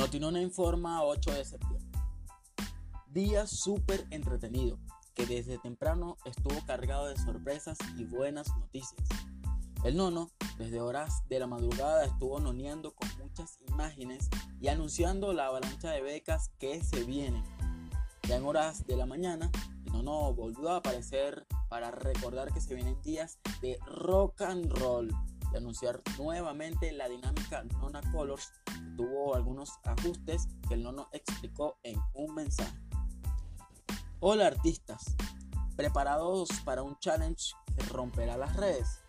Notinona informa 8 de septiembre. Día súper entretenido, que desde temprano estuvo cargado de sorpresas y buenas noticias. El nono, desde horas de la madrugada, estuvo noneando con muchas imágenes y anunciando la avalancha de becas que se vienen. Ya en horas de la mañana, el nono volvió a aparecer para recordar que se vienen días de rock and roll y anunciar nuevamente la dinámica Nona Colors tuvo algunos ajustes que el nono explicó en un mensaje. Hola artistas, preparados para un challenge que romperá las redes.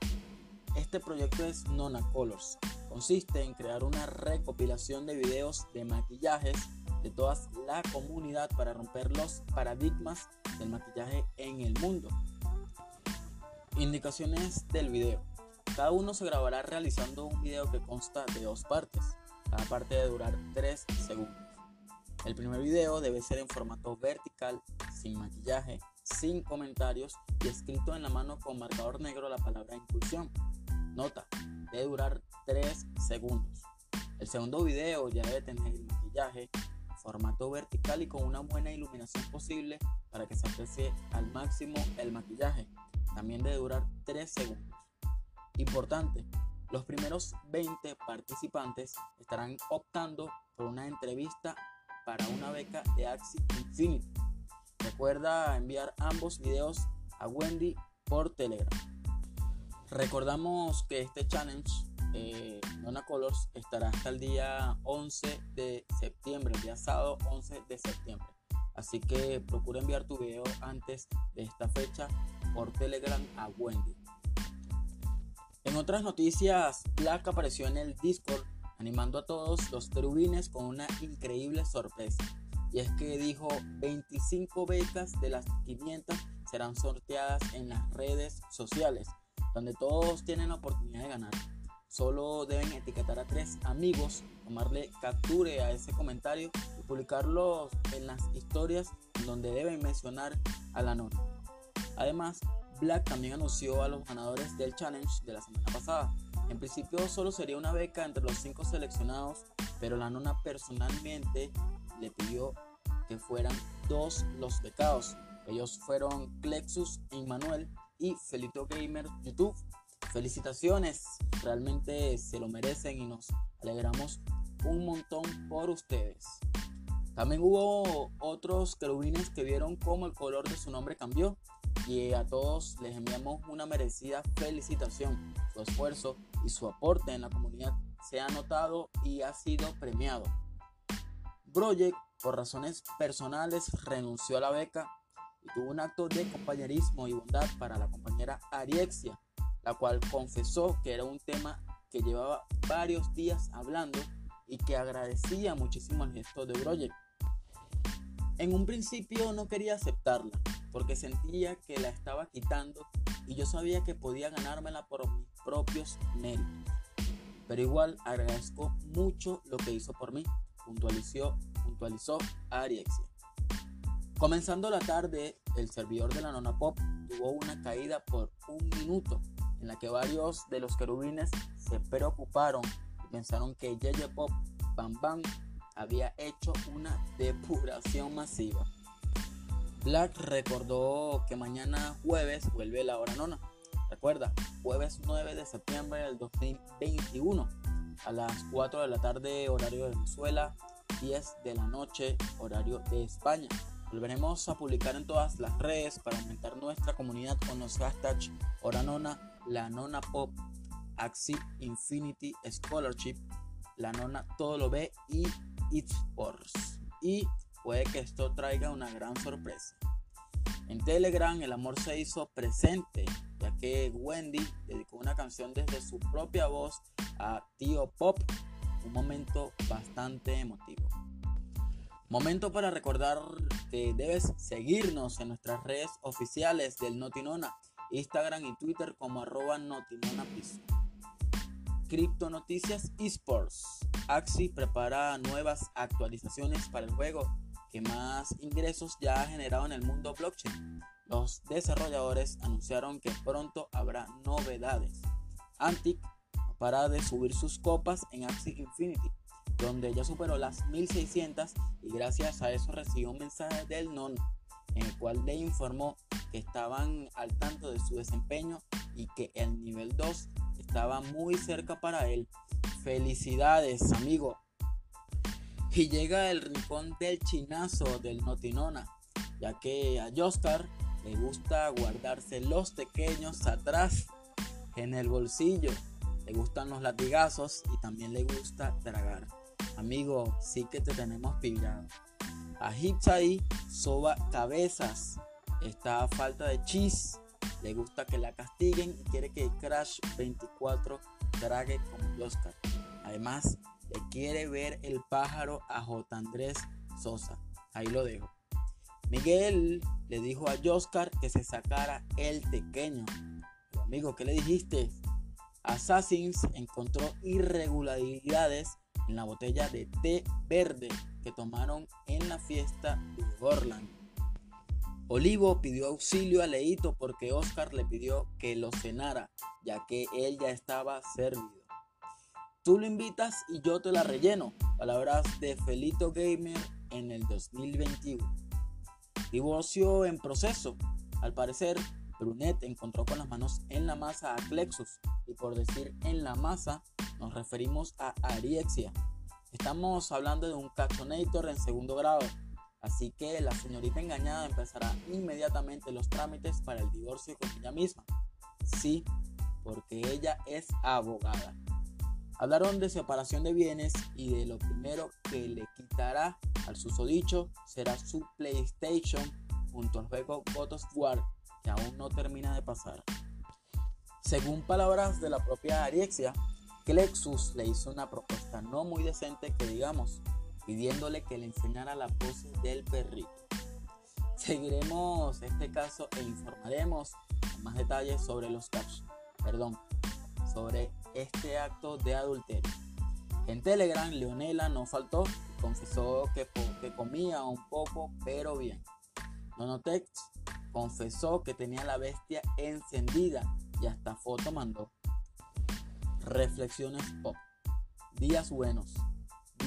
Este proyecto es Nona Colors. Consiste en crear una recopilación de videos de maquillajes de toda la comunidad para romper los paradigmas del maquillaje en el mundo. Indicaciones del video. Cada uno se grabará realizando un video que consta de dos partes, cada parte de durar 3 segundos. El primer video debe ser en formato vertical, sin maquillaje, sin comentarios y escrito en la mano con marcador negro la palabra inclusión. Nota, debe durar 3 segundos. El segundo video ya debe tener el maquillaje, formato vertical y con una buena iluminación posible para que se aprecie al máximo el maquillaje. También debe durar 3 segundos. Importante, los primeros 20 participantes estarán optando por una entrevista para una beca de Axi Infinity. Recuerda enviar ambos videos a Wendy por Telegram. Recordamos que este challenge eh, Colors estará hasta el día 11 de septiembre, el día sábado 11 de septiembre. Así que procura enviar tu video antes de esta fecha por Telegram a Wendy. En otras noticias, Black apareció en el Discord animando a todos los terubines con una increíble sorpresa. Y es que dijo 25 becas de las 500 serán sorteadas en las redes sociales, donde todos tienen la oportunidad de ganar. Solo deben etiquetar a tres amigos, tomarle capture a ese comentario y publicarlo en las historias donde deben mencionar a la nota. Además, Black también anunció a los ganadores del challenge de la semana pasada. En principio solo sería una beca entre los cinco seleccionados, pero la nona personalmente le pidió que fueran dos los becados. Ellos fueron Plexus Immanuel y Felito Gamer YouTube. Felicitaciones, realmente se lo merecen y nos alegramos un montón por ustedes. También hubo otros querubines que vieron cómo el color de su nombre cambió y a todos les enviamos una merecida felicitación. Su esfuerzo y su aporte en la comunidad se ha notado y ha sido premiado. Project, por razones personales, renunció a la beca y tuvo un acto de compañerismo y bondad para la compañera Ariexia, la cual confesó que era un tema que llevaba varios días hablando y que agradecía muchísimo el gesto de Project. En un principio no quería aceptarla, porque sentía que la estaba quitando y yo sabía que podía ganármela por mis propios méritos. Pero igual agradezco mucho lo que hizo por mí, puntualizó, puntualizó Ariexia. Comenzando la tarde, el servidor de la Nona Pop tuvo una caída por un minuto, en la que varios de los querubines se preocuparon y pensaron que Yeye Pop Bam Bam había hecho una depuración masiva. Black recordó que mañana jueves vuelve la hora nona. Recuerda, jueves 9 de septiembre del 2021 a las 4 de la tarde horario de Venezuela, 10 de la noche horario de España. Volveremos a publicar en todas las redes para aumentar nuestra comunidad con los hashtags Hora Nona, La Nona Pop, Axi Infinity Scholarship, La Nona Todo Lo Ve y It's Sports. Y puede que esto traiga una gran sorpresa. En Telegram el amor se hizo presente, ya que Wendy dedicó una canción desde su propia voz a Tío Pop, un momento bastante emotivo. Momento para recordar que debes seguirnos en nuestras redes oficiales del Notinona, Instagram y Twitter como arroba Piso. Cripto Noticias Esports. Axi prepara nuevas actualizaciones para el juego que más ingresos ya ha generado en el mundo blockchain. Los desarrolladores anunciaron que pronto habrá novedades. Antic para de subir sus copas en Axie Infinity. donde ya superó las 1600 y gracias a eso recibió un mensaje del non en el cual le informó que estaban al tanto de su desempeño y que el nivel 2 estaba muy cerca para él. Felicidades, amigo. Y llega el rincón del chinazo del Notinona, ya que a Oscar le gusta guardarse los pequeños atrás en el bolsillo. Le gustan los latigazos y también le gusta tragar. Amigo, sí que te tenemos pillado. A Hipsai soba cabezas. Está a falta de cheese. Le gusta que la castiguen y quiere que Crash 24 trague como Oscar. Además, le quiere ver el pájaro a J. Andrés Sosa. Ahí lo dejo. Miguel le dijo a Oscar que se sacara el pequeño. amigo, ¿qué le dijiste? Assassins encontró irregularidades en la botella de té verde que tomaron en la fiesta de Orland. Olivo pidió auxilio a Leito porque Oscar le pidió que lo cenara, ya que él ya estaba servido. Tú lo invitas y yo te la relleno. Palabras de Felito Gamer en el 2021. Divorcio en proceso. Al parecer, Brunet encontró con las manos en la masa a Clexus y por decir en la masa nos referimos a Ariexia. Estamos hablando de un cachonator en segundo grado, así que la señorita engañada empezará inmediatamente los trámites para el divorcio con ella misma. Sí, porque ella es abogada. Hablaron de separación de bienes y de lo primero que le quitará al susodicho será su PlayStation junto al juego God of War que aún no termina de pasar. Según palabras de la propia Ariexia, Lexus le hizo una propuesta no muy decente que digamos, pidiéndole que le enseñara la pose del perrito. Seguiremos este caso e informaremos más detalles sobre los casos, perdón, sobre este acto de adulterio. En Telegram, Leonela no faltó confesó que, que comía un poco, pero bien. Nonotex confesó que tenía la bestia encendida y hasta foto mandó. Reflexiones pop. Días buenos,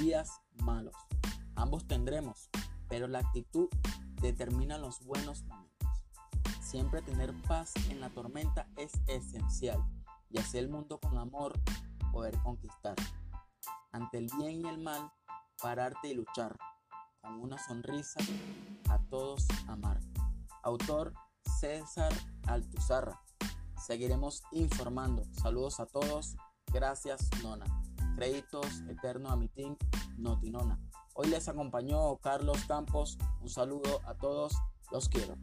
días malos. Ambos tendremos, pero la actitud determina los buenos momentos. Siempre tener paz en la tormenta es esencial y hacer el mundo con amor, poder conquistar. Ante el bien y el mal, pararte y luchar. Con una sonrisa, a todos amar. Autor César Altuzarra. Seguiremos informando. Saludos a todos. Gracias, Nona. Créditos eterno a mi team Notinona. Hoy les acompañó Carlos Campos. Un saludo a todos. Los quiero.